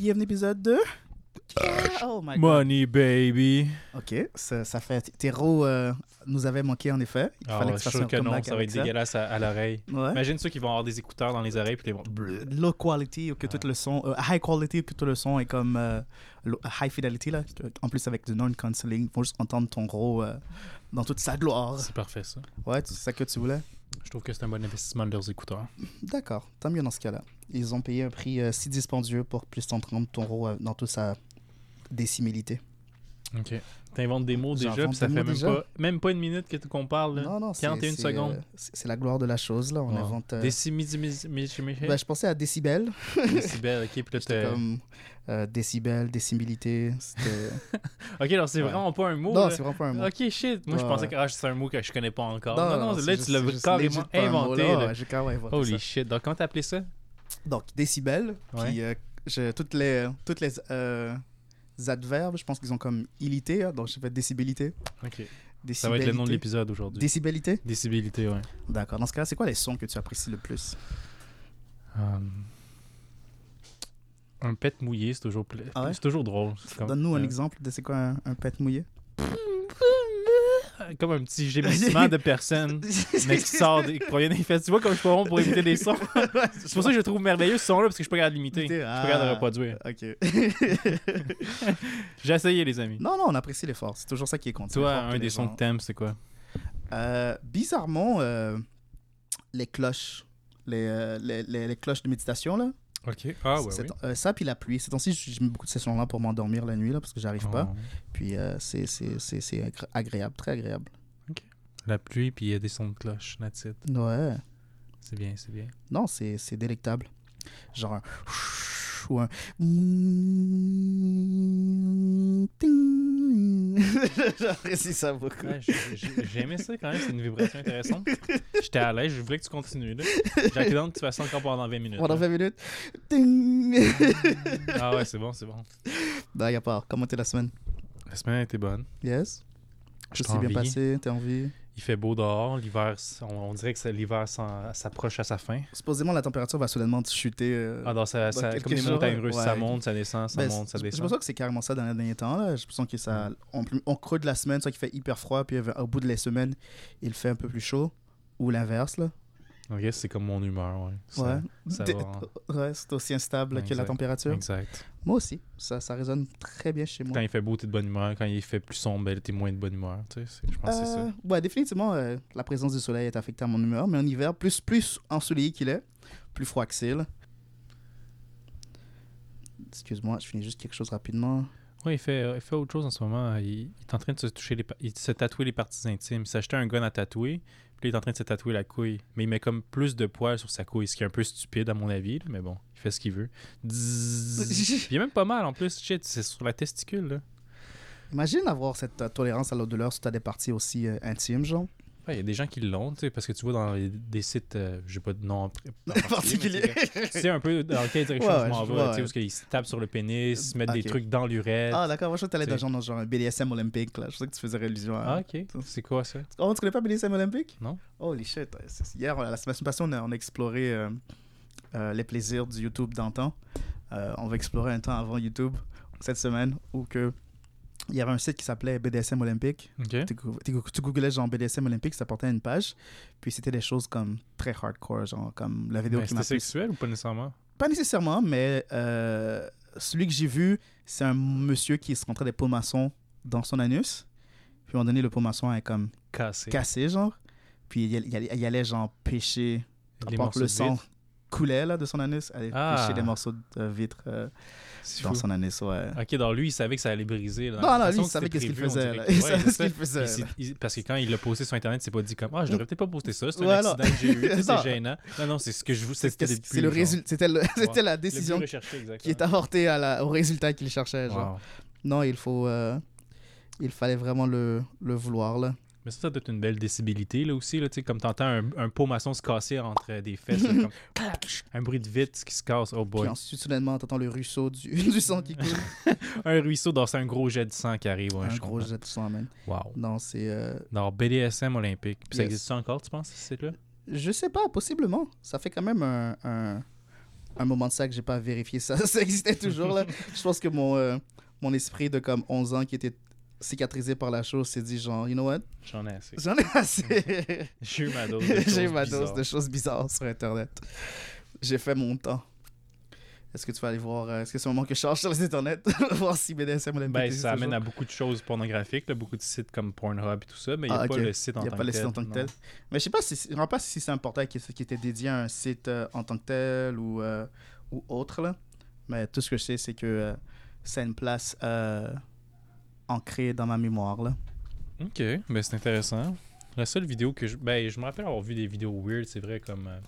Qui est venu épisode 2 Oh my god. Money, baby. Ok, ça, ça fait. Théro euh, nous avait manqué en effet. Il Ah fallait ouais, que je tu suis fasses sûr un que non, comeback ça va être dégueulasse à, à l'oreille. Ouais. Imagine ceux qui vont avoir des écouteurs dans les oreilles puis les vont. Low quality, ou que tout le son. euh, high quality, ou que tout le son est comme. euh, high fidelity, là. En plus, avec du non-canceling. Ils vont juste entendre ton gros euh, dans toute sa gloire. C'est parfait ça. Ouais, c'est ça que tu voulais? Je trouve que c'est un bon investissement de leurs écouteurs. D'accord, tant mieux dans ce cas-là. Ils ont payé un prix euh, si dispendieux pour plus t'entendre ton euh, dans toute sa décimilité. Ok. T'inventes des mots déjà, puis ça fait même déjà. pas, même pas une minute que qu'on parle. Là. Non, non, c'est 41 c'est, secondes. euh, c'est la gloire de la chose, là. On Wow. invente. euh, ben, je pensais à décibel. Décibel, ok. Puis là, C'était t'as- comme euh, décibel, décimilité. Ok, alors c'est Ouais. vraiment pas un mot. non, là. c'est vraiment pas un mot. Ok, shit. Moi, je pensais que ah, c'est un mot que je connais pas encore. Non, non, c'est là, juste- tu l'as carrément mot, inventé. là. J'ai carrément inventé Holy ça. shit. Donc, comment t'as appelé ça? Donc, décibel, Ouais. puis euh, je- toutes les, toutes les euh, adverbes, je pense qu'ils ont comme ilité, hein, donc je fais décibélité. Ok. Ça va être le nom de l'épisode aujourd'hui. Décibélité? Décibélité, ouais. D'accord. Dans ce cas-là, c'est quoi les sons que tu apprécies le plus? Um, Un pet mouillé, c'est toujours, pla- Ah ouais? c'est toujours drôle. Comme- Donne-nous un euh, exemple de c'est quoi un, un pet mouillé Comme un petit gémissement de personne, mais qui sort, des- qui provient des fesses. Tu vois, comme je suis pas bon pour imiter des sons. C'est pour ça que je trouve merveilleux ce son-là, parce que je suis pas capable de l'imiter. Je suis Ah. pas capable de reproduire. Ok. J'ai essayé, les amis. non, non, on apprécie l'effort. C'est toujours ça qui est compte. Toi, un des sons que t'aimes, c'est quoi? Euh, bizarrement, euh, les cloches. Les, euh, les, les, les cloches de méditation, là. Ok. Ah, C'est- euh, ça, puis la pluie. Ces temps-ci, je mets beaucoup de ces sons-là pour m'endormir la nuit, là, parce que j'arrive Oh. pas. Puis euh, c'est c'est- c'est- c'est agré- agréable, très agréable. La pluie, puis il y a des sons de cloche, that's it. Ouais. C'est bien, c'est bien. Non, c'est c'est délectable. Genre un... Ou un... J'apprécie ça beaucoup. Ouais, j'ai- aimé ça quand même, c'est une vibration intéressante. J'étais à l'aise, je voulais que tu continues. hâte que tu fasses encore pendant 20 minutes. Pendant là. 20 minutes. Ah ouais, c'est bon, c'est bon. bah, y a pas. Comment t'es la semaine? La semaine a été bonne. Yes? Je s'est bien passé? T'es en vie? Il fait beau dehors, l'hiver, on, on dirait que l'hiver s'approche à sa fin. Supposément, la température va soudainement chuter. euh, Ah, dans ça, comme jours, montagnes russes, ça monte, ça descend, ça Ben, monte, ça descend. l'impression que c'est carrément ça dans les derniers temps. Là. J'ai l'impression que ça. On, on creux de la semaine, soit qu'il fait hyper froid, puis au bout de la semaine, il fait un peu plus chaud. Ou l'inverse, là. Ok, c'est comme mon humeur, ouais. Ça- ouais. ça T'es- va en- ouais, c'est aussi instable que la température. Exact. Moi aussi. Ça, ça résonne très bien chez moi. Quand il fait beau, t'es de bonne humeur. Quand il fait plus sombre, ben, t'es moins de bonne humeur. Tu sais, je pense que c'est Euh, ça. ouais, définitivement, euh, la présence du soleil est affectée à mon humeur. Mais en hiver, plus, plus ensoleillé qu'il est, plus froid que c'est. Excuse-moi, je finis juste quelque chose rapidement. Ouais, il fait, euh, il fait autre chose en ce moment. Il, il est en train de se toucher les, il se tatouer les parties intimes. Il s'est acheté un gun à tatouer. Puis il est en train de se tatouer la couille. Mais il met comme plus de poils sur sa couille, ce qui est un peu stupide à mon avis. là, mais bon, il fait ce qu'il veut. Il y a même pas mal en plus. Shit, c'est sur la testicule. Là. Imagine avoir cette euh, tolérance à la douleur si tu as des parties aussi euh, intimes, genre. Ouais, Il y a des gens qui l'ont, tu sais, parce que tu vois dans les- des sites, euh, j'ai pas de nom en en Particulier. sais un peu dans quelle direction Ouais, je ouais, m'en vais, vois, tu sais, ouais. où ils se tapent sur le pénis, ils se mettent Ok. des trucs dans l'urètre. Ah, d'accord. Moi, je t'allais C'est- dans genre, genre un BDSM olympique, là. Je sais que tu faisais allusion à. Ah, ok. C'est quoi ça? Oh, tu connais pas BDSM olympique? Non. Holy shit. Ouais, c'est- Hier, la semaine passée, on a, on a exploré euh, euh, les plaisirs du YouTube d'antan. Euh, on va explorer un temps avant YouTube, cette semaine, où que. Il y avait un site qui s'appelait BDSM Olympique. Tu, googlais genre BDSM Olympique, ça portait une page. Puis c'était des choses comme très hardcore, genre comme la vidéo Mais qui m'a C'était plus sexuel ou pas nécessairement? Pas nécessairement, mais euh, celui que j'ai vu, c'est un monsieur qui se rentrait des pots maçons dans son anus. Puis à un moment donné, le pot maçon est comme Cassé. cassé, genre. Puis il, il allait, il allait, genre pêcher, que morceaux le sang coulait là, de son anus, aller Ah. pêcher des morceaux de vitre euh, dans fou. son anus, ouais. Ok, donc lui, il savait que ça allait briser. là. Non, non, lui, façon, il savait qu'est-ce qu'il faisait, dirait là. que- Il Ouais, savait c'est ce ça. qu'il faisait, Il s'est- il- Parce que quand il l'a posté sur Internet, il s'est pas dit comme Ah, je devrais peut-être pas poster ça, c'est un Voilà. accident que j'ai eu, c'est gênant. Non, non, c'est ce que je vous c'était le résultat, c'était la décision qui est avortée au résultat qu'il cherchait. Non, il faut, euh, il fallait vraiment le, le vouloir là. Mais ça, ça doit être une belle décibilité, là aussi, là, tu sais, comme t'entends un, un pot maçon se casser entre des fesses, là, comme un bruit de vitre qui se casse, oh boy. Puis ensuite, soudainement, t'entends le ruisseau du, du sang qui coule. Un ruisseau, dans c'est un gros jet de sang qui arrive, ouais, un je gros comprends. jet de sang, man. Wow. Non, c'est. euh, Dans BDSM olympique. Puis ça existe encore, tu penses, ce site-là? Je sais pas, possiblement. Ça fait quand même un, un, un moment de ça que j'ai pas vérifié ça. Ça existait toujours, là. Je pense que mon, euh, mon esprit de comme 11 ans qui était cicatrisé par la chose s'est dit genre, you know what? J'en ai assez. J'en ai assez. J'ai eu ma dose de J'ai eu choses ma dose bizarres. de choses bizarres sur Internet. J'ai fait mon temps. Est-ce que tu vas aller voir, euh, est-ce que c'est le moment que je charge sur les Internet, voir si BDSM ou Ben, ça amène à beaucoup de choses pornographiques, là, beaucoup de sites comme Pornhub et tout ça, mais il n'y a Ah, pas le site en Il n'y a tant pas que le site tel. en tant que tel. Mais je sais pas si, je pas si c'est un portail qui, qui était dédié à un site euh, en tant que tel ou, euh, ou autre. Là. Mais tout ce que je sais, c'est que euh, c'est une place ancrée dans ma mémoire. Là. Ok, ben c'est intéressant. La seule vidéo que je. Ben, je me rappelle avoir vu des vidéos weird, c'est vrai, comme. euh,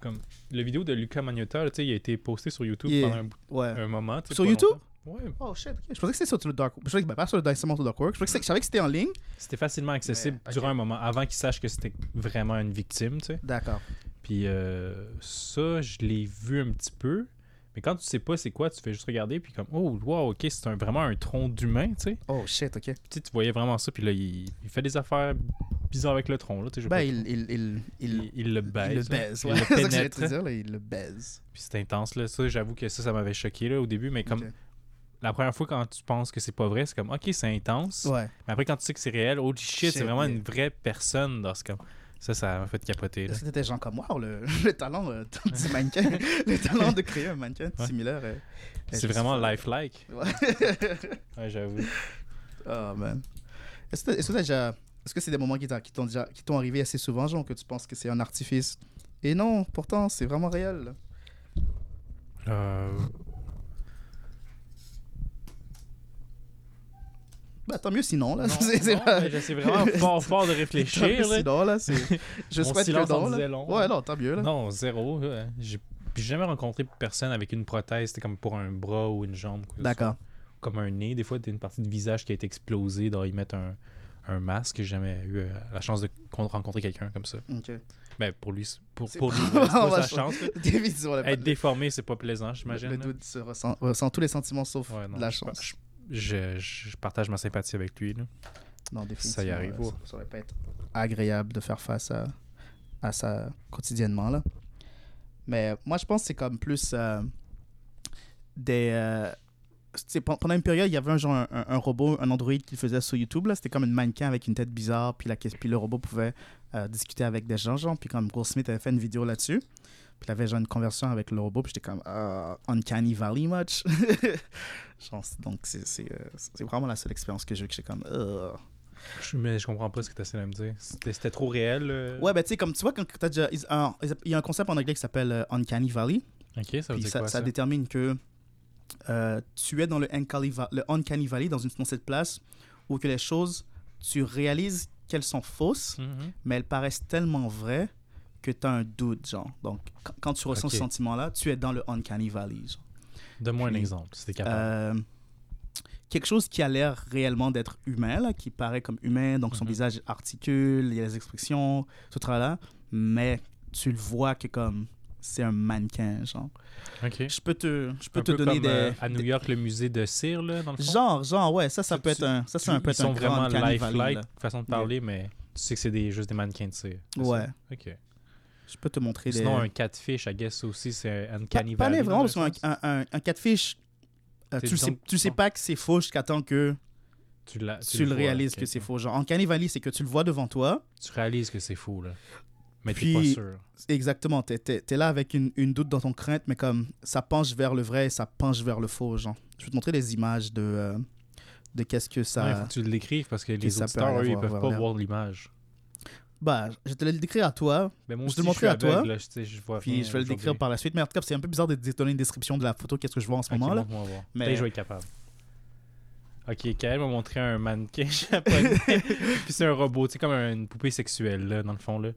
comme le vidéo de Luca Magnotta, tu sais, il a été posté sur YouTube Yeah. pendant un, bout- Ouais. un moment. Sur pas YouTube? longtemps. Ouais. Oh shit, ok. Je pensais que c'était sur le Dark Je pensais que ben, pas sur le Dark Work. Je, pensais que- je savais que c'était en ligne. C'était facilement accessible Mais, durant un moment, avant qu'il sache que c'était vraiment une victime, tu sais. D'accord. Puis euh, ça, je l'ai vu un petit peu. Mais quand tu sais pas c'est quoi, tu fais juste regarder, puis comme, oh, wow, ok, c'est un- vraiment un tronc d'humain, tu sais. Oh shit, ok. Puis tu sais, tu voyais vraiment ça, puis là, il, il fait des affaires bizarres avec le tronc, là, tu sais. Ben, il, il, il, il, il, il le il baise. le là. baise. Il Ouais. le C'est ça que j'allais pénètre. te dire, là, il le baise. Puis c'est intense, là. Ça, j'avoue que ça, ça m'avait choqué, là, au début. Mais comme la première fois, quand tu penses que c'est pas vrai, c'est comme, ok, c'est intense. Ouais. Mais après, quand tu sais que c'est réel, holy shit, Shit, c'est vraiment yeah. une vraie personne dans ce cas. Ça, ça m'a fait capoter. Est-ce que t'étais genre comme, wow, le, le talent euh, du mannequin, le talent de créer un mannequin Ouais. similaire. euh, C'est est- vraiment lifelike. Ouais. Ouais, j'avoue. oh man. Est-ce que déjà. Est-ce c'est des moments qui t'ont déjà qui t'ont arrivé assez souvent, genre, que tu penses que c'est un artifice? Et non, pourtant, c'est vraiment réel. Euh, Bah, tant mieux sinon, là. C'est- vraiment fort, fort de Tant réfléchir, mieux là. sinon, là. c'est- Je Mon souhaite que non, là. long. Ouais, non, tant mieux, là. Non, zéro. ouais. J'ai puis j'ai jamais rencontré personne avec une prothèse, c'était comme pour un bras ou une jambe. D'accord. Comme un nez. Des fois, t'as une partie de visage qui a été explosée, y mettre un, un masque. J'ai jamais eu euh, la chance de con- rencontrer quelqu'un comme ça. Ok. Ben, pour lui, c'est- pour, pour lui, c'est pas sa chance. Être déformé, c'est pas plaisant, j'imagine. le là. doute se ressent, ressent tous les sentiments sauf Ouais, non, de la chance. Je, je- je partage ma sympathie avec lui. Là. Non, définitivement. Ça y arrive, euh. Ça, ça aurait pas être agréable de faire face à, à ça quotidiennement, là. Mais moi, je pense que c'est comme plus euh, des... euh, pendant une période, il y avait un, genre, un, un- robot, un Android qui faisait sur YouTube. C'était comme une mannequin avec une tête bizarre. Puis, la, puis le robot pouvait euh, discuter avec des gens. Genre, puis comme Will Smith avait fait une vidéo là-dessus. Puis il avait genre une conversation avec le robot. Puis j'étais comme Ah, Uncanny Valley much. Genre, donc, c'est euh, c'est vraiment la seule expérience que j'ai eu que j'étais comme Ugh. Je, mais je comprends pas ce que tu essaies de me dire. C'était trop réel. euh? Ouais, ben tu sais, comme tu vois, quand déjà. un- Il y a un concept en anglais qui s'appelle euh, Uncanny Valley. Ok, ça veut dire ça, quoi ça ça? détermine que euh, tu es dans le Uncanny, le Uncanny Valley, dans, une, dans cette place où que les choses, tu réalises qu'elles sont fausses, Mhm. mais elles paraissent tellement vraies que tu as un doute, genre. Donc, quand, quand tu ressens Ok. ce sentiment-là, tu es dans le Uncanny Valley, genre. Donne-moi un exemple, si t'es capable. Euh, quelque chose qui a l'air réellement d'être humain, là, qui paraît comme humain, donc son Mhm. visage articule, il y a les expressions, tout là, mais tu le vois que comme c'est un mannequin, genre. ok. Je peux te, je peux Un te peu donner comme, des, euh, à des- New York, le musée de cire, là, dans le fond. genre, genre, ouais, ça, ça Tu- peut être un, ça, c'est Tu- un peu Ils être sont un grand vraiment lifelike, façon de parler, mais tu sais que c'est des, juste des mannequins de cire. c'est ça? Ouais. Ok. Je peux te montrer des. Sinon, un catfish, I guess aussi, c'est un Pas, Uncanny pas vraiment, parce un qu'un un, un, un catfish, euh, tu, sais, tu sais pas que c'est faux jusqu'à temps que Tu, l'as- tu, le vois, réalises ok. que c'est faux. Genre, en Valley, c'est que tu le vois devant toi, Tu réalises que c'est faux, là. Mais t'es pas sûr. Exactement, t'es es, là avec une, une doute dans ton crainte, mais comme ça penche vers le vrai et ça penche vers le faux, genre. Je vais te montrer des images de, euh, de qu'est-ce que Ouais, ça... il faut que tu l'écrives parce que les auditeurs, eux, ils peuvent pas voir l'image. Bah, je te le décrire à toi, moi Je te le montrer à toi, là, je, sais, je vois puis je vais le décrire par la suite. Mais en tout cas, c'est un peu bizarre de donner une description de la photo, qu'est-ce que je vois en ce moment, là. Mais- je vais être capable. Ok, Kael m'a montré un mannequin japonais. puis c'est un robot, sais, comme une poupée sexuelle, là, dans le fond, là.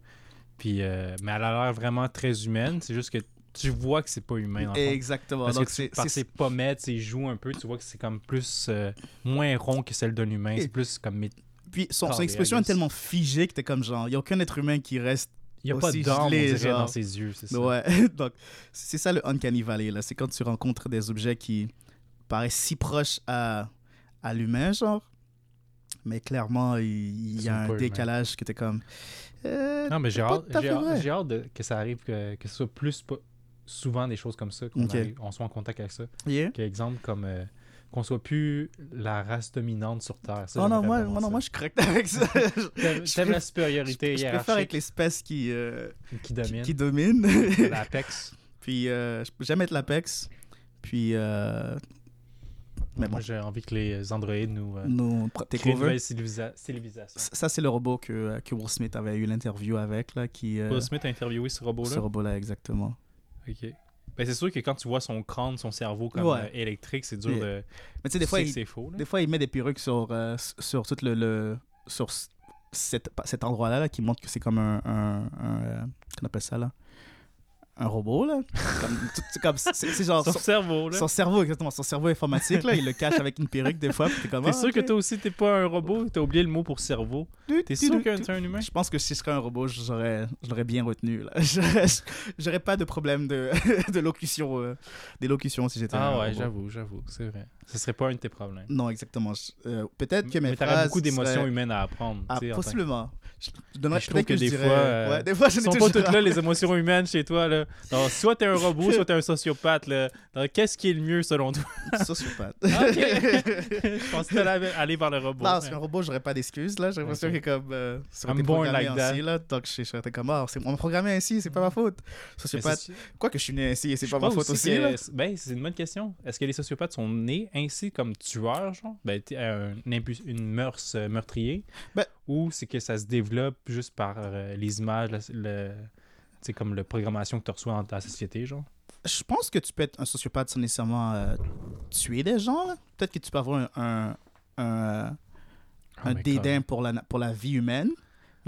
Puis, euh, mais elle a l'air vraiment très humaine. C'est juste que tu vois que c'est pas humain, dans le fond. Exactement. Parce Donc, que c'est... tu, par c'est- ses pommettes, ses joues un peu, tu vois que c'est comme plus... euh, moins rond que celle d'un humain. C'est plus comme... Puis son, expression est tellement figée que t'es comme genre, il n'y a aucun être humain qui reste Il n'y a pas aussi d'âme, dirait, genre. dans ses yeux, c'est ça. Ouais, donc c'est ça le Uncanny Valley, là. C'est quand tu rencontres des objets qui paraissent si proches à, à l'humain, genre. Mais clairement, il, y a un pas décalage que t'es comme. euh, Non, mais j'ai pas hâte, hâte, vrai. j'ai hâte de- que ça arrive, que, que ce soit plus souvent des choses comme ça, qu'on soit en contact avec ça. Yeah. Quel exemple comme euh, qu'on soit plus la race dominante sur Terre. Ça, Oh non, moi, moi, non, moi, je suis correct avec ça. Je préf- la supériorité je hiérarchique? préfère avec l'espèce qui, euh, qui qui, domine, qui domine. l'Apex. Puis, euh, j'aime être l'Apex. Puis, euh, mais Moi, bon, j'ai envie que les androïdes nous euh, nous, créent une over. nouvelle civilisa- civilisation. Ça, c'est le robot que, que Will Smith avait eu l'interview avec, là, qui... Will Smith a interviewé ce robot-là? ce robot-là, exactement. Ok. Ben, c'est sûr que quand tu vois son crâne, son cerveau comme Ouais. euh, électrique, c'est dur Yeah. de. Mais tu sais, des fois, il, c'est faux. Là. des fois, il met des perruques sur, euh, sur tout le... le- sur cet, cet endroit-là, là, qui montre que c'est comme un... un, un, euh, qu'on appelle ça, là? Un robot, là. Comme, c'est genre... Son son- cerveau, là. Son cerveau, exactement. Son cerveau informatique, là, il le cache avec une perruque des fois. Puis t'es comme. T'es ah, sûr que toi aussi, t'es pas un robot? T'as oublié le mot pour cerveau. T'es sûr que tu- t'es un humain? Je pense que si je serais un robot, j'aurais, je l'aurais bien retenu. Là. J'aurais- J'aurais pas de problème de, de locution, euh, d'élocution si j'étais un Ah ouais, robot. j'avoue, j'avoue, c'est vrai. Ce serait pas un de tes problèmes. Non, exactement. Euh, peut-être que mes Mais t'aurais beaucoup d'émotions humaines à apprendre. Ah, possiblement. Je, donnerais je trouve que je des fois, euh, ouais, des fois, je sont pas toutes là, les émotions humaines chez toi. Là. Donc, soit t'es un robot, soit t'es un sociopathe. Là. Qu'est-ce qui est le mieux selon toi? Sociopathe. Ah. Je pensais que t'allais aller vers le robot. Non, parce qu'un robot, j'aurais pas d'excuses, là. J'ai l'impression Ok. que comme... Euh, I'm born like that. ainsi, là. Donc, je serais comme, ah, c'est- on m'a programmé ainsi, c'est pas ma faute. Sociopathe. c'est- Quoi que je suis né ainsi et c'est pas ma pense faute aussi, que-. Ben, c'est une bonne question. Est-ce que les sociopathes sont nés ainsi comme tueurs, genre? Ben, une mœurs euh, meurtrier? Ben- Ou c'est que ça se développe juste par euh, les images, la- le, comme la programmation que tu reçois dans ta société, genre? Je pense que tu peux être un sociopathe sans nécessairement euh, tuer des gens. Peut-être que tu peux avoir un, un, un, un my dédain pour la, pour la vie humaine.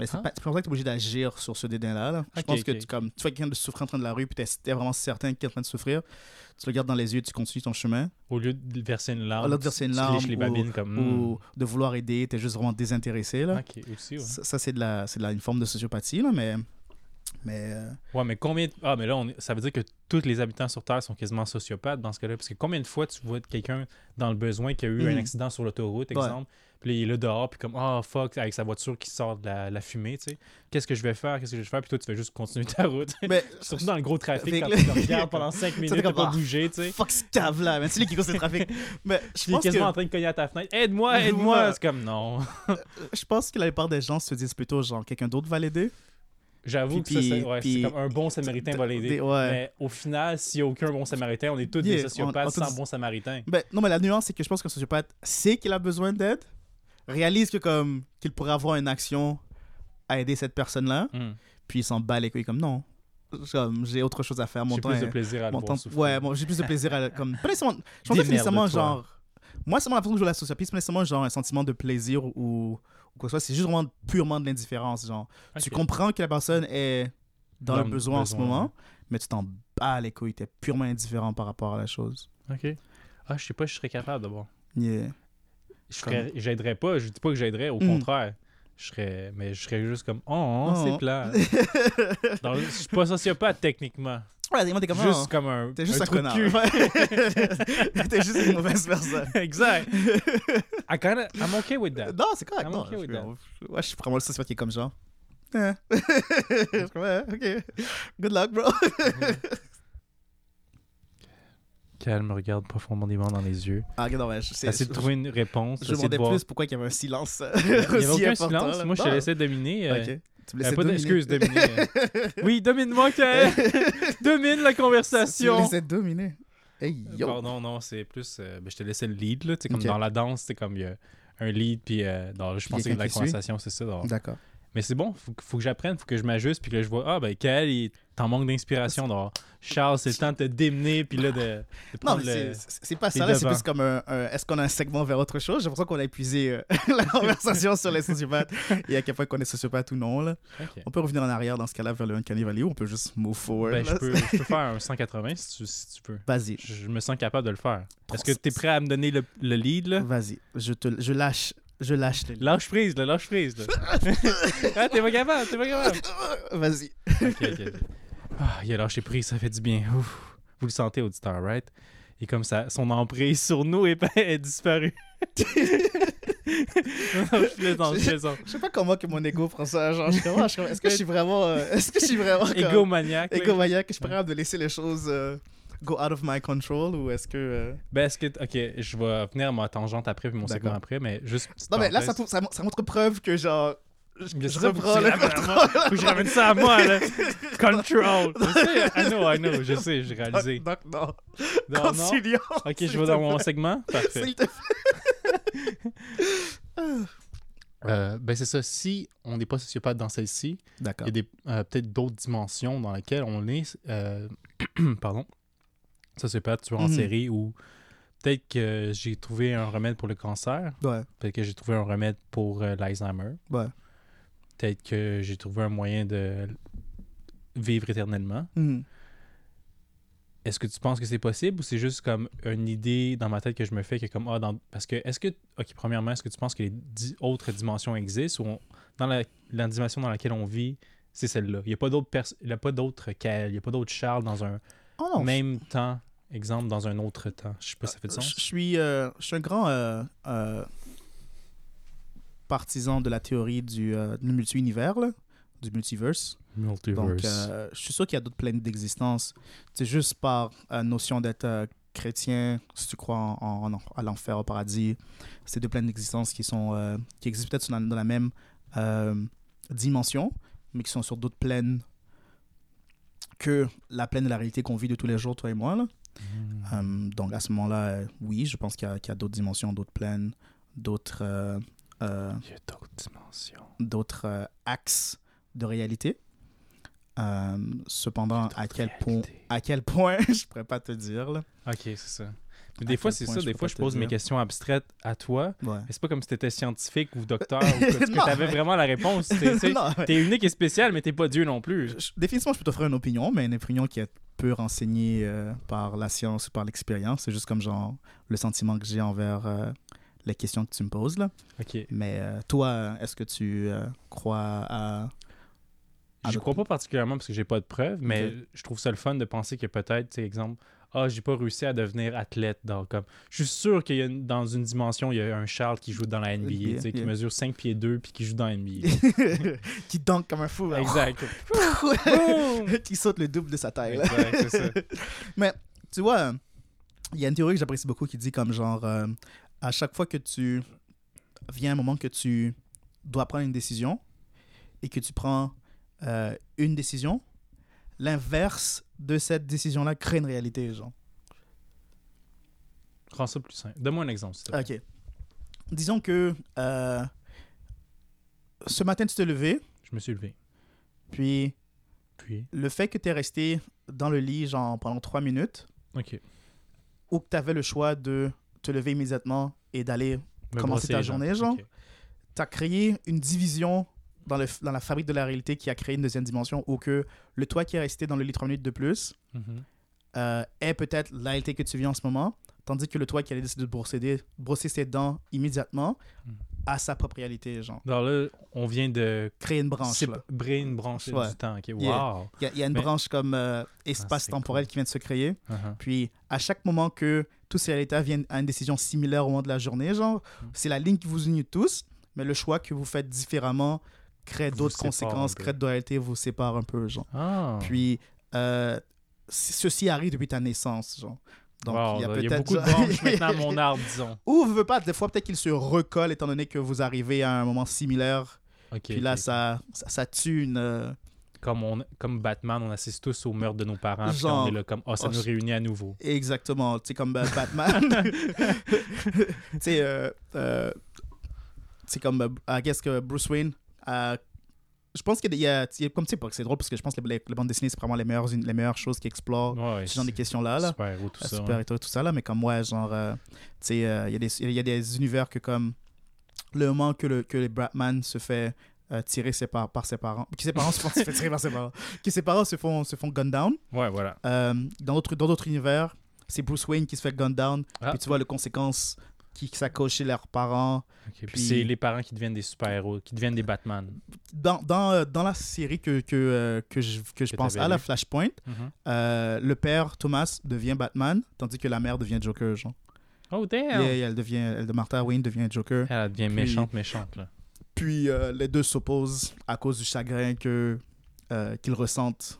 Mais c'est Ah. pas, c'est pas vrai que tu es obligé d'agir sur ce dédain-là. là. Je pense que tu, comme, tu vois quelqu'un de souffrir en train de la rue, puis tu es vraiment certain qu'il est en train de souffrir. Tu le regardes dans les yeux, tu continues ton chemin. Au lieu de verser une larme, Au lieu de verser une larme les ou- babines comme. hmm. Ou de vouloir aider, tu es juste vraiment désintéressé. Là. Ok, aussi, ouais. Ça, ça, c'est de la, de la, une forme de sociopathie, là, mais. Mais. euh, Ouais, mais combien. de- Ah, mais là, on ça veut dire que tous les habitants sur Terre sont quasiment sociopathes dans ce cas-là. Parce que combien de fois tu vois quelqu'un dans le besoin qui a eu un accident sur l'autoroute, Ouais. Puis il est là dehors, puis comme, ah, fuck, avec sa voiture qui sort de la, la fumée, tu sais. Qu'est-ce que je vais faire? Qu'est-ce que je vais faire? Puis toi, tu fais juste continuer ta route. mais Surtout dans le gros trafic, quand tu regardes pendant 5 minutes, t'es t'as pas ah, bougé, tu sais. fuck ce cave là, même c'est lui qui cause le trafic. Mais je pense, quasiment en train de cogner à ta fenêtre. Aide-moi, Aide-moi. C'est comme, non. je pense que la plupart des gens se disent plutôt genre quelqu'un d'autre va l'aider. J'avoue que c'est ouais, comme un bon samaritain va l'aider. Ouais. Mais au final, s'il n'y a aucun bon samaritain, on est tous Yeah, des sociopathes on sans bon samaritain. Ben, non, mais la nuance, c'est que je pense qu'un sociopathe sait qu'il a besoin d'aide, réalise que comme qu'il pourrait avoir une action à aider cette personne-là, Hmm. puis il s'en bat les couilles comme non. Comme, J'ai autre chose à faire. Mon J'ai temps plus de plaisir à mon temps-. Ouais, bon, j'ai plus de plaisir à. Comme, pas nécessairement, je pense pas nécessairement genre. Moi, c'est vraiment la façon que je joue la sociopathe, c'est pas nécessairement genre un sentiment de plaisir ou, ou quoi que ce soit. C'est juste vraiment purement de l'indifférence. Genre, tu comprends que la personne est dans, Dans le besoin, en ce moment, mais tu t'en bats les couilles. T'es purement indifférent par rapport à la chose. Ok. Ah, je sais pas, je serais capable d'abord. Yeah. Je J'aiderais pas, je dis pas que j'aiderais, au Hmm. contraire. Je serais, mais je serais juste comme, oh, Oh. c'est plat. Donc, je suis pas sociopathe techniquement. Ouais, t'es comme juste oh, comme un. T'es juste un connard. t'es juste une mauvaise personne. exact. I kinda, I'm okay with that. Non, c'est correct. I'm non, okay with that. Ouais, je suis vraiment le sociopathe qui est comme genre. Comme, ouais, ok. Good luck, bro. Calme, regarde profondément dans les yeux. Ah, non, ouais, je sais. Essaie de trouver une réponse. Je me de demandais plus pourquoi il y avait un silence. euh, Il n'y avait aucun silence. là. Moi, je te laissais dominer. euh, Ok. Tu me euh, pas d'excuse, dominer. euh. oui, domine-moi, Kael. Domine la Tu me conversation. laissais dominer. Hey, yo. Pardon, non, c'est plus. euh, ben, je te laissais le lead, là. Tu sais, comme dans la danse, c'est comme il y a un lead, puis euh, dans- je pensais que quelqu'un la conversation, c'est ça. D'accord. Mais c'est bon, faut, faut que j'apprenne, faut que je m'ajuste, puis que je vois, ah, ben, Kael, il t'en manque d'inspiration. donc, Charles, c'est le temps de te démener, puis là, de, de Non, prendre mais le. c'est- pas ça. C'est plus comme un. un- Est-ce qu'on a un segment vers autre chose? J'ai l'impression qu'on a épuisé euh, la conversation sur les sociopathes et à quel point qu'on est sociopathe ou non. Là. On peut revenir en arrière dans ce cas-là vers le Uncanny Valley ou on peut juste move forward. Ben, je, peux, je peux faire un 180 si tu, si tu peux. Vas-y. Je, je me sens capable de le faire. Est-ce que tu es prêt à me donner le, le lead, là? Vas-y. Je, te, je lâche. Je lâche le Lâche prise, là, lâche prise. Là. ah, t'es pas capable, t'es pas capable. Vas-y. Ok, ok, ok. Ah, il a lâché prise, ça fait du bien. Ouf. Vous le sentez, auditeur, right? Et comme ça, son emprise sur nous est, est disparue. non, je plaisante, je plaisante. Je sais pas comment que mon ego prend ça. Genre, comment- je est-ce que je suis vraiment. euh, est-ce que je suis vraiment. Égomaniaque. Égomaniaque, je suis pas capable de laisser les choses euh, go out of my control ou est-ce que. euh, Ben, est-ce que. Ok, je vais venir à ma tangente après, puis mon segment après, mais juste. Non, mais là, ça, parenthèse. ça, ça montre preuve que genre. Je, je que reprends le moi. Faut que je ramène ça à moi, là. Control. Je sais, I know, I know, je sais, j'ai réalisé. Donc, non. Non, non. Conciliant. Ok, je vais dans mon segment? Parfait. S'il te Euh, ben, c'est ça. Si on n'est pas sociopathe dans celle-ci, il y a euh, peut-être d'autres dimensions dans lesquelles on est. euh, pardon. Sociopathe, tueur en Mhm. série, ou peut-être que j'ai trouvé un remède pour le cancer. Ouais, Peut-être que j'ai trouvé un remède pour euh, l'Alzheimer. ouais. Peut-être que j'ai trouvé un moyen de vivre éternellement. Mhm. Est-ce que tu penses que c'est possible ou c'est juste comme une idée dans ma tête que je me fais que comme ah dans parce que est-ce que ok premièrement est-ce que tu penses que les autres dimensions existent ou on- dans la, la dimension dans laquelle on vit c'est celle-là? Il y a pas d'autres pers- il y a pas d'autres il y a pas d'autres Charles dans un Oh non. même temps exemple dans un autre temps je sais pas si ça fait du Je sens je suis, euh, je suis un grand euh, euh, partisan de la théorie du, euh, du multi-univers, là, du multiverse. Donc, euh, je suis sûr qu'il y a d'autres plans d'existence. C'est juste par euh, notion d'être euh, chrétien, si tu crois en, en- en- à l'enfer, au paradis. C'est deux plans d'existence qui, sont, euh, qui existent peut-être dans, dans la même euh, dimension, mais qui sont sur d'autres plaines que la plaine de la réalité qu'on vit de tous les jours, toi et moi. Là. Hmm. Euh, donc à ce moment-là, euh, oui, je pense qu'il y a, d'autres dimensions, d'autres plaines, d'autres euh, d'autres dimensions d'autres axes de réalité. Cependant, à quel, point, à quel point, je pourrais pas te dire. Là. ok c'est ça mais À des fois c'est ça des fois je pose mes questions abstraites à toi Ouais. mais c'est pas comme si t'étais scientifique ou docteur ou que tu Non, avais mais- vraiment la réponse T'es- unique et spécial, mais t'es pas Dieu non plus. je- je- définitivement, je peux t'offrir une opinion, mais une opinion qui est peu renseignée euh, par la science ou par l'expérience. C'est juste comme genre le sentiment que j'ai envers euh, les questions que tu me poses. Là. Mais euh, toi, est-ce que tu euh, crois à... à Je crois pas particulièrement parce que j'ai pas de preuves, mais je trouve ça le fun de penser que peut-être, tu sais, exemple, ah, j'ai pas réussi à devenir athlète. Dans, comme... Je suis sûr qu'il y a une- dans une dimension, il y a un Charles qui joue dans la NBA, tu sais, qui mesure 5 pieds 2 puis qui joue dans la NBA. qui dunk comme un fou. exact. Qui saute le double de sa taille. là. Exact, c'est ça. Mais tu vois, il y a une théorie que j'apprécie beaucoup qui dit comme genre, euh, à chaque fois que tu vient un moment que tu dois prendre une décision et que tu prends euh, une décision, l'inverse de cette décision-là crée une réalité, genre. Rends ça plus simple. Donne-moi un exemple, s'il te plaît. Ok. Disons que euh, ce matin, tu t'es levé, Je me suis levé. puis Puis, le fait que tu es resté dans le lit genre pendant trois minutes, ok. ou que tu avais le choix de te lever immédiatement et d'aller Me Commencer ta journée, genre? Ok. tu as créé une division dans, le, dans la fabrique de la réalité qui a créé une deuxième dimension où que le toi qui est resté dans le lit 3 minutes de plus Mhm. euh, est peut-être la réalité que tu vis en ce moment, tandis que le toi qui allait décider de brosser, brosser ses dents immédiatement Mm. a sa propre réalité, genre. Alors là, on vient de Créer une branche, C'est là. une branche Ouais. du temps. Wow. Il y a, il y a une Mais- branche comme euh, espace-temporel cool. qui vient de se créer. Uh-huh. Puis, à chaque moment que tous ces réalités viennent à une décision similaire au moment de la journée, genre, Mm. c'est la ligne qui vous unit tous, mais le choix que vous faites différemment crée d'autres conséquences, crée d'autres réalités, vous sépare un peu, genre. Ah. Puis, euh, ceci arrive depuis ta naissance, genre. Donc, Wow, il y a il y a peut-être. beaucoup de genre- branches maintenant à mon arbre, disons. Ou, vous veux pas, des fois, peut-être qu'il se recolle étant donné que vous arrivez à un moment similaire. Ok, Puis là, ça, ça, ça tue une. euh, Comme, on, comme Batman, on assiste tous au meurtre de nos parents. Genre, on est là comme, oh, ça oh, nous réunit à nouveau. Exactement, tu sais, comme euh, Batman. tu sais, euh, c'est comme, I guess que Bruce Wayne, euh, je pense qu'il y a, il y a- comme tu sais, c'est drôle parce que je pense que les, les bandes dessinées, c'est vraiment les meilleures, les meilleures choses qui explorent Ouais, ouais, ce genre de questions-là. Là. Super héros, tout Euh, ça. super ouais. héros, tout ça là mais comme moi genre euh, tu sais euh, il y a des il y a des univers que comme le moment que le que le Batman se fait euh, tirer ses par, par ses parents que ses parents se font se tirer par ses parents que ses parents se font se font gun down Ouais, voilà. Dans d'autres dans d'autres univers c'est Bruce Wayne qui se fait gun down Ah. puis tu vois les conséquences qui s'accrochent chez leurs parents Ok, Puis, Puis- c'est les parents qui deviennent des super-héros, qui deviennent des Batman. dans dans, euh, dans la série que que euh, que je que je Que pense à la. Flashpoint Mhm. euh, le père Thomas devient Batman tandis que la mère devient Joker genre Oh, damn! Yeah, yeah, elle devient, elle de Martha Wayne devient Joker. Elle devient Puis- méchante, méchante, là. Puis euh, les deux s'opposent à cause du chagrin que euh, qu'ils ressentent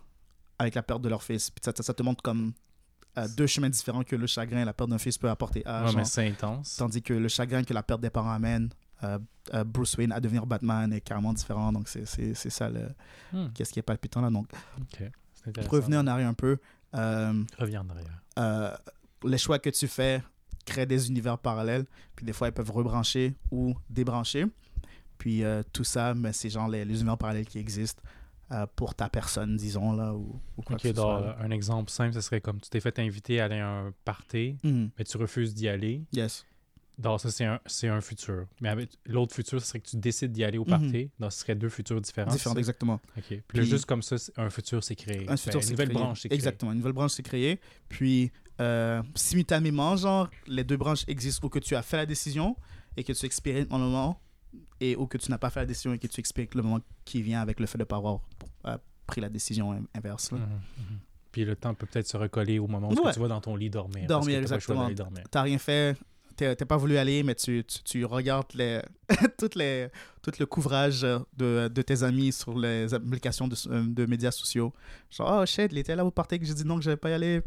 avec la perte de leur fils. Puis ça, ça, ça te montre comme euh, deux chemins différents que le chagrin et la perte d'un fils peut apporter à ouais, mais c'est intense. Tandis que le chagrin que la perte des parents amène euh, euh, Bruce Wayne à devenir Batman est carrément différent. Donc c'est c'est- c'est ça le Hmm, qu'est-ce qui est palpitant là. Donc ok. C'est intéressant. pour revenir en arrière un peu, euh, Reviens en arrière. euh, les choix que tu fais créent des univers parallèles. Puis des fois, ils peuvent rebrancher ou débrancher. Puis euh, tout ça, mais c'est genre les, les univers parallèles qui existent euh, pour ta personne, disons, là, ou, ou quoi que ce soit. un exemple simple, ce serait comme tu t'es fait inviter à aller à un party, Mhm. mais tu refuses d'y aller. Yes. Donc, ça, c'est un, c'est un futur. Mais avec l'autre futur, ce serait que tu décides d'y aller au party. Donc, ce serait deux futurs différents. Différent, c'est ça? exactement. Ok. Puis, là, juste comme ça, un futur s'est créé. Un futur s'est Une nouvelle créé. branche s'est créée. Exactement, une nouvelle branche s'est créée. Puis, euh, simultanément, genre, les deux branches existent où que tu as fait la décision et que tu expériences le moment, et où que tu n'as pas fait la décision et que tu expériences le moment qui vient avec le fait de ne pas avoir euh, pris la décision in- inverse. là. Mhm, mhm. Puis le temps peut peut-être se recoller au moment où Ouais. tu vas dans ton lit dormir. Dormir, parce que exactement. dormir. T'as rien fait, t'es t'es pas voulu aller, mais tu, tu, tu regardes les, toutes les, tout le couvrage de, de tes amis sur les applications de, de médias sociaux. Genre, oh shit, il était là au party que j'ai dit non que je pas y aller.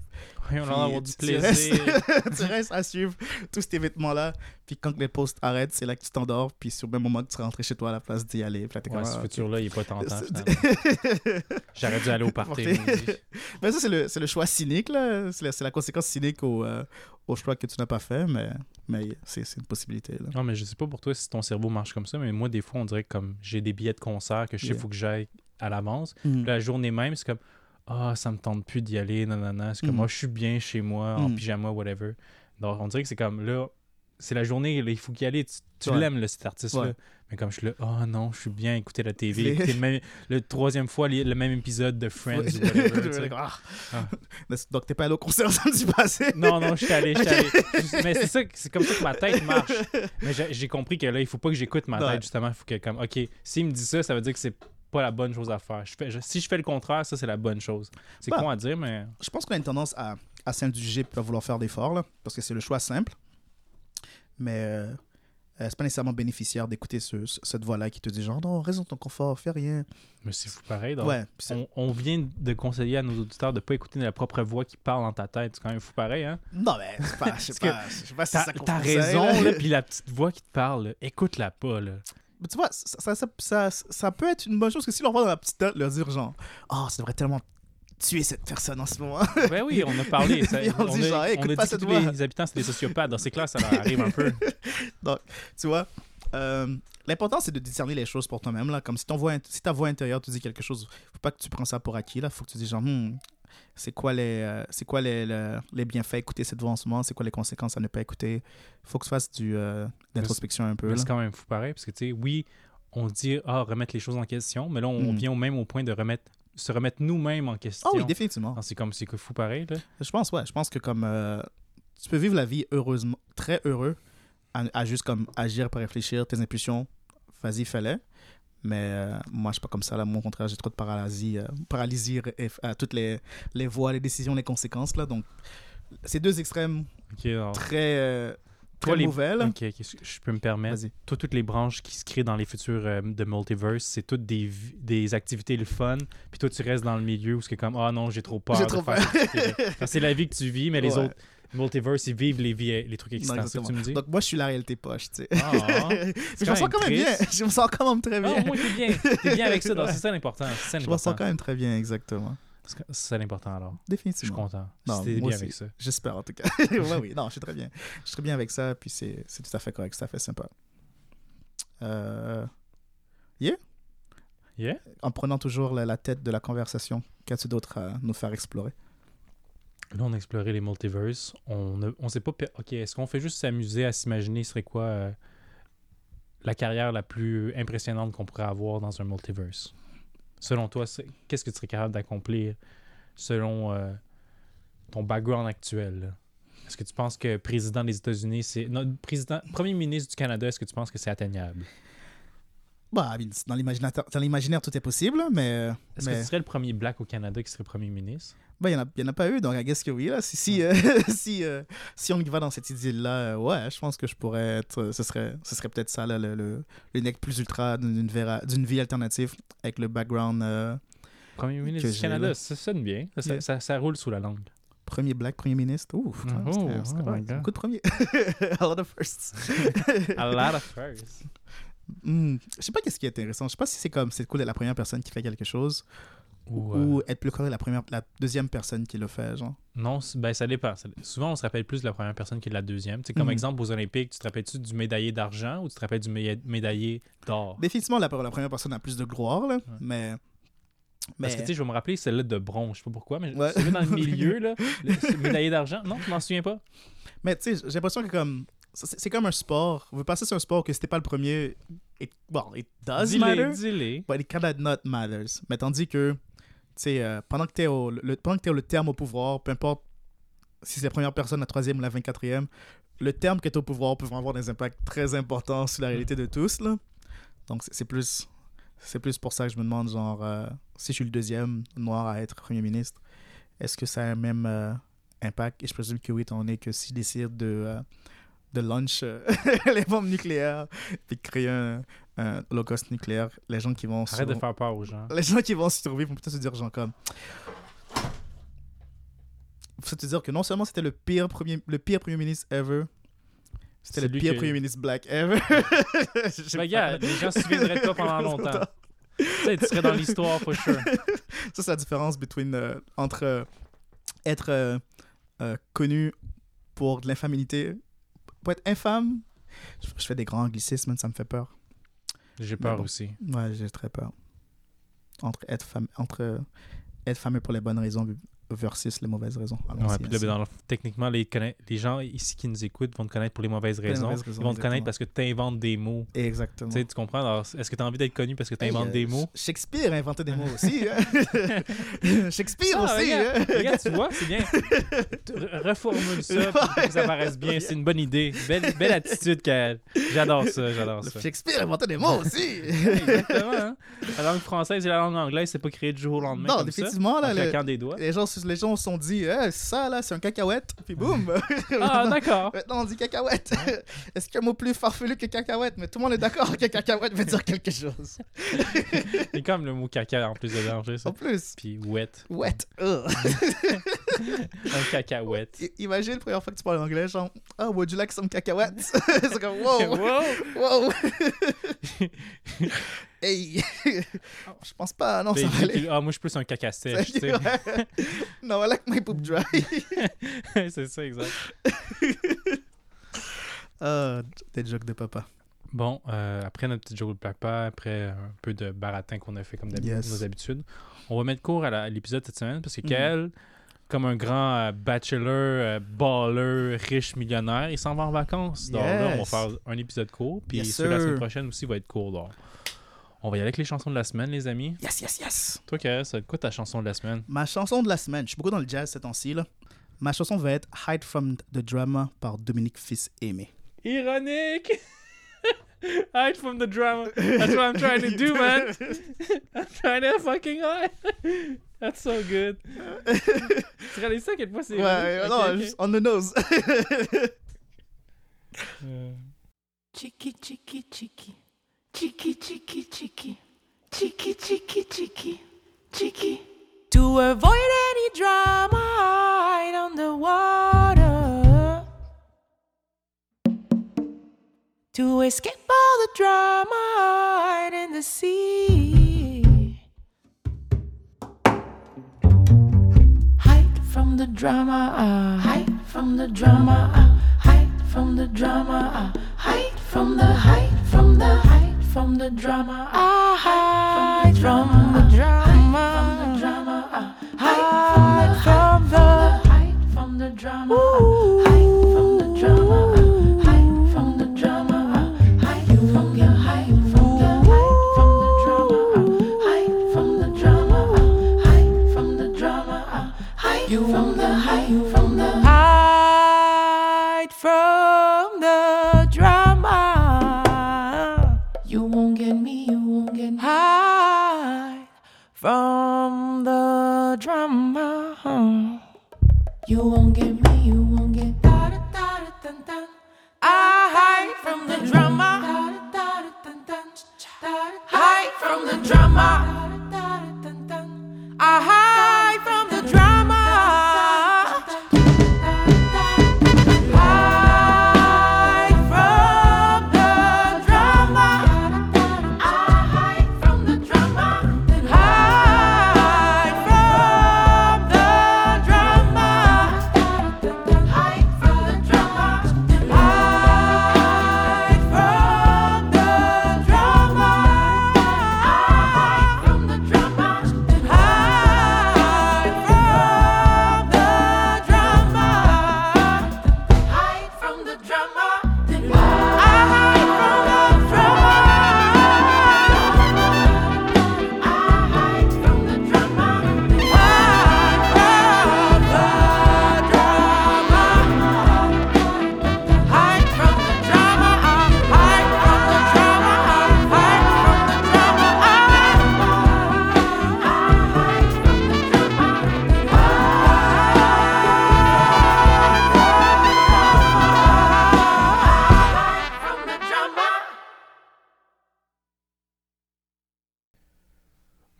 Oui, on Puis va avoir du tu- tu restes- plaisir. tu restes à suivre tous ces vêtements-là. Puis quand les posts arrêtent, c'est là que tu t'endors. Puis sur le même moment que tu rentres chez toi à la place d'y aller. Puis là, t'es Ouais, ce ah, futur-là, il est pas tentant. J'aurais dû aller au party. Mais ça, c'est le, le choix cynique, là. C'est la, la conséquence cynique au, euh, au choix que tu n'as pas fait, mais, mais c'est c'est une possibilité, là. Non, mais je sais pas pour toi si ton cerveau marche comme ça, mais moi, des fois, on dirait que comme j'ai des billets de concert que je sais Yeah. faut que j'aille à l'avance. Mm. La journée même, c'est comme Ah, ça me tente plus d'y aller, nanana. C'est comme Mm. moi, je suis bien chez moi, en Mm. pyjama, whatever. Donc, on dirait que c'est comme là, c'est la journée, là, il faut y aller. Tu, tu Ouais. l'aimes, cet artiste-là. Ouais. Mais comme je suis là, oh non, je suis bien écouter la TV, écouter le, même, le troisième fois le même épisode de Friends Ouais. ou whatever. Ah. Ah. Donc, t'es pas allé au concert samedi passé? Non, non, je suis allé, je suis allé. Mais c'est ça, c'est comme ça que ma tête marche. Mais j'ai compris que là, il faut pas que j'écoute ma Ouais. tête, justement. Il faut que, comme, OK, s'il me dit ça, ça veut dire que c'est pas la bonne chose à faire. Je fais, je- si je fais le contraire, ça, c'est la bonne chose. C'est Bah. con à dire, mais. Je pense qu'on a une tendance à, à s'indulger puis à vouloir faire d'efforts, là, parce que c'est le choix simple. Mais euh, euh, c'est pas nécessairement bénéficiaire d'écouter ce, ce- cette voix-là qui te dit genre, non, reste dans ton confort, fais rien. Mais c'est fou pareil. Donc, ouais, on, on vient de conseiller à nos auditeurs de pas écouter la propre voix qui parle dans ta tête. C'est quand même fou pareil, hein? Non, mais c'est pas, je sais pas, je sais pas si T'as c'est ça t'as raison, là. puis la petite voix qui te parle, écoute-la pas, là. Mais tu vois, ça, ça, ça, ça, ça peut être une bonne chose que si leur voit dans la petite tête, leur dire genre, oh, ça devrait tellement tuer cette personne en ce moment. Ben oui, on a parlé. Ça, on dit a, genre, Hey, on a pas dit que cette tous voix. les habitants, c'est des sociopathes. Donc c'est clair, ça arrive un peu. tu vois, euh, l'important c'est de discerner les choses pour toi-même. là. Comme si, ton voix, int- si ta voix intérieure te dit quelque chose, faut pas que tu prends ça pour acquis. Là. Faut que tu dis genre, Hmm, c'est quoi, les, euh, c'est quoi les, le- les bienfaits d'écouter cette voix en ce moment, c'est quoi les conséquences à ne pas écouter? faut que tu fasses du, euh, d'introspection un peu. Mais c'est quand même fou pareil, parce que, tu sais, oui, on dit, ah, remettre les choses en question, mais là, on, Mm. vient au même au point de remettre, se remettre nous-mêmes en question. Ah oui, définitivement. C'est comme, c'est fou pareil, là. Je pense, ouais. Je pense que comme euh, tu peux vivre la vie heureusement, très heureux, à, à juste comme agir pour réfléchir, tes impulsions, vas-y, fais-les. Mais euh, moi, je suis pas comme ça. Là. Moi, au contraire, j'ai trop de paralysie, euh, paralysie à toutes les, les voies, les décisions, les conséquences. Là. Donc, c'est deux extrêmes alors, très, euh, très Toi, les- mauvais. là. ok, ok, je peux me permettre. Toi, toutes les branches qui se créent dans les futurs euh, de multiverse, c'est toutes des, des activités le fun. Puis toi, tu restes dans le milieu où c'est comme, ah non, j'ai trop peur. J'ai trop peur. c'est la vie que tu vis, mais les Ouais. autres multiverse, ils vivent les, vies, les trucs Non, excitants. C'est ça que tu me dis? Donc, moi, je suis la réalité poche. Tu sais. Ah, Mais je me sens quand même bien. Je me sens quand même très Ah, bien. au moins, t'es bien. T'es bien avec ça. C'est ça l'important. Je me sens quand même très bien, exactement. C'est ça l'important alors. Je suis Définitivement. content. Non, Si bien aussi. avec ça. J'espère en tout cas. ouais, oui, non, je suis très bien. Je suis très bien avec ça, puis c'est tout à fait correct, c'est tout à fait sympa. Euh, Yeah? en prenant toujours la, la tête de la conversation, qu'as-tu d'autre à nous faire explorer? Là, on a exploré les multiverses. On ne on sait pas. Ok, est-ce qu'on fait juste s'amuser à s'imaginer ce serait quoi euh, la carrière la plus impressionnante qu'on pourrait avoir dans un multiverse? Selon toi, qu'est-ce que tu serais capable d'accomplir selon euh, ton background actuel? Est-ce que tu penses que président des États-Unis, c'est. Premier ministre du Canada, est-ce que tu penses que c'est atteignable? Bah, dans l'imaginaire, tout est possible, mais. Est-ce mais... que tu serais le premier black au Canada qui serait premier ministre? Ben, il n'y en, a pas eu, donc I guess que oui. Là. Si, si, euh, si, euh, si on y va dans cette idée-là, euh, ouais, je pense que je pourrais être. Ce serait, ce serait peut-être ça, là, le, le, le nec plus ultra d'une vie alternative avec le background Premier ministre du Canada, là. ça sonne bien. Ça, ça- Yeah. ça- ça roule sous la langue. premier black premier ministre? Ouh, Oh, oh God. beaucoup de premiers. A lot of firsts. A lot of firsts. Hmm, Je sais pas qu'est-ce qui est intéressant. Je sais pas si c'est comme c'est cool d'être la première personne qui fait quelque chose Ou, euh, être plus cool la première, la deuxième personne qui le fait, genre. Non, ben ça dépend. Ça- Souvent, on se rappelle plus de la première personne que de la deuxième. Sais, comme Mhm. exemple, aux Olympiques, tu te rappelles-tu du médaillé d'argent ou tu te rappelles du méda- médaillé d'or? Définitivement, la, la première personne a plus de gloire, là, mais. Mais Parce que tu sais, je vais me rappeler celle-là de bronze, je sais pas pourquoi, mais Ouais. celui dans le milieu, là, le médaillé d'argent, non, tu m'en souviens pas? Mais tu sais, j'ai l'impression que comme. C'est comme un sport. Vous passez sur un sport que c'était pas le premier. It, bon, it does matter. Dis-les, dis-les. But it kinda not matters. Mais tandis que, tu sais, euh, pendant que t'es au, le, pendant que t'es le terme au pouvoir, peu importe si c'est la première personne, la troisième ou la 24e, le terme qui est au pouvoir peut avoir des impacts très importants sur la réalité de tous, là. Donc c'est c'est plus. C'est plus pour ça que je me demande, genre, euh, si je suis le deuxième noir à être premier ministre, est-ce que ça a un même euh, impact? Et je présume que oui, étant donné que si je décide de, euh, de launch euh, les bombes nucléaires puis de créer un, un holocauste nucléaire, les gens qui vont Arrête de sur- faire peur aux gens. les gens qui vont survivre vont peut-être se dire genre comme faut te dire que non seulement c'était le pire premier le pire premier ministre ever c'était le pire que- premier ministre black ever pas. gars, les gens se souviendraient de toi pendant longtemps. Tu serais dans l'histoire, for sure. ça c'est la différence between, euh, entre euh, être euh, connu pour de l'infamité pour être infâme je, je fais des grands anglicismes ça me fait peur J'ai peur bon. aussi. Ouais, j'ai très peur. Entre être, fam- entre être fameux pour les bonnes raisons versus les mauvaises raisons. Allons-y, Ouais, puis là, ainsi. dans le- techniquement, les, gens ici qui nous écoutent vont te connaître pour les mauvaises les raisons. mauvaises raisons, Ils vont te connaître parce que tu inventes des mots. Exactement. Tu sais, tu comprends? Alors, est-ce que tu as envie d'être connu parce que tu Hey, inventes euh, des mots? Shakespeare a inventé des mots aussi. hein. Shakespeare Ah, aussi. regarde, hein. regarde, tu vois, c'est bien. Reformule ça pour que ça paraisse bien. C'est une bonne idée. Belle, belle attitude qu'elle. J'adore ça, j'adore ça. Shakespeare a inventé des mots aussi. Exactement. hein. La langue française et la langue anglaise, c'est pas créé du jour au lendemain. non, comme ça, définitivement, là, en le- des doigts. les, gens, les gens se sont dit, Eh, ça là, c'est un cacahuète. Puis boum. Ah, d'accord. Maintenant, on dit cacahuète. Est-ce qu'il y a un mot plus farfelu que cacahuète? Mais tout le monde est d'accord que cacahuète veut dire quelque chose. C'est comme le mot caca en plus de danger, ça. En plus, Puis wet. wet. Un cacahuète. I- Imagine la première fois que tu parles anglais, genre, ah, would you like some cacahuètes? c'est comme, wow, Wow! wow. Hey, je pense pas, non, ça Ben, va il- aller. il- Ah, moi, je suis plus un caca sèche, tu sais. No, I like my poop dry. c'est ça, exact. Ah, des jokes de papa. Bon, euh, après notre petit joke de papa, après un peu de baratin qu'on a fait comme d'habitude, Yes. nos habitudes, on va mettre court à l'épisode cette semaine parce que. Kael, comme un grand euh, bachelor, euh, baller, riche millionnaire, il s'en va en vacances. Donc là, on va faire un épisode court, puis Yes, la semaine prochaine aussi va être court. donc. On va y aller avec les chansons de la semaine, les amis. Yes, yes, yes. Toi, Kael, c'est quoi ta chanson de la semaine? Ma chanson de la semaine, je suis beaucoup dans le jazz ces temps-ci, là. Ma chanson va être Hide from the Drama par Dominique Fils-Aimé. Ironique! hide from the drama. That's what I'm trying to do, man. I'm trying to fucking hide. That's so good. tu réalises ça à quel point c'est. Ouais, non, on the nose. Euh, Chicky, chicky, Chicky, chicky, chicky. Chicky, chicky, chicky. Chicky. To avoid any drama, hide on the water. To escape all the drama, hide in the sea. Hide from the drama, ah, hide from the drama, ah, hide from the drama, ah, hide from the hide from the hide from the drama, ah, hide from the drama, Hide from the drama, ah, hide from the hide from the drama, ah, hide from the drama,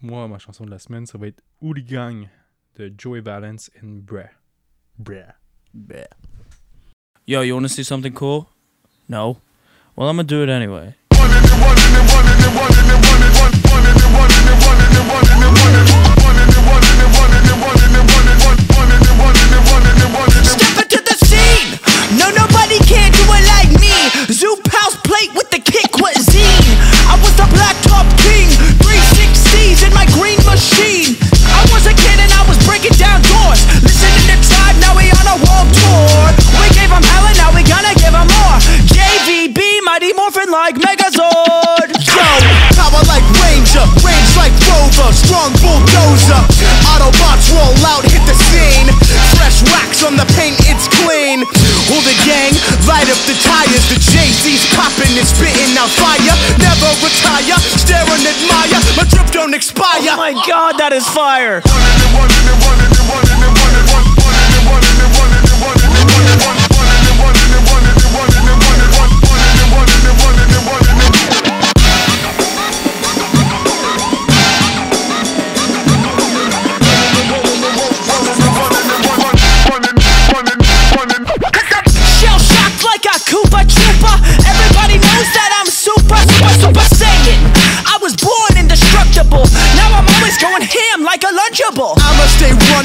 moi, ma chanson de la semaine, ça va être Hooligang de Joey Valence and Brer. Brer. Brer. Yo, you wanna see something cool? No? Well, I'm gonna do it anyway. admire. My trip don't expire. Oh my god, that is fire.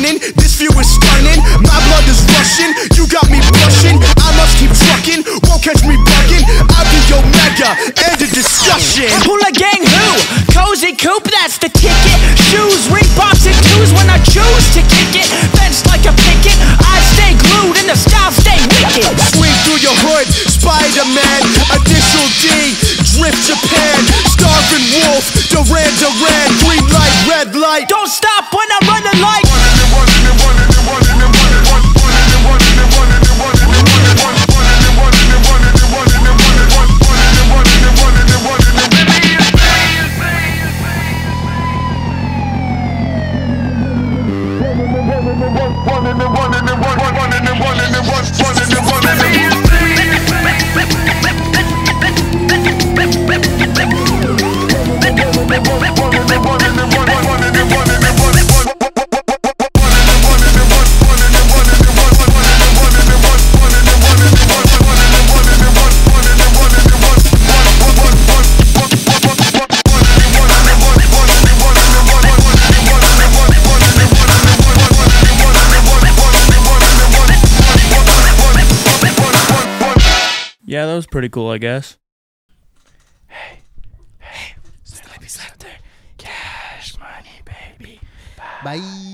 running, this view is stunning. My blood is rushing, you got me blushing. I must keep trucking, won't catch me bugging. I'll be your mega, end of discussion. Who gang who? Cozy Coop, that's the pretty cool, I guess. Hey, hey, Cash money, baby. Bye. Bye.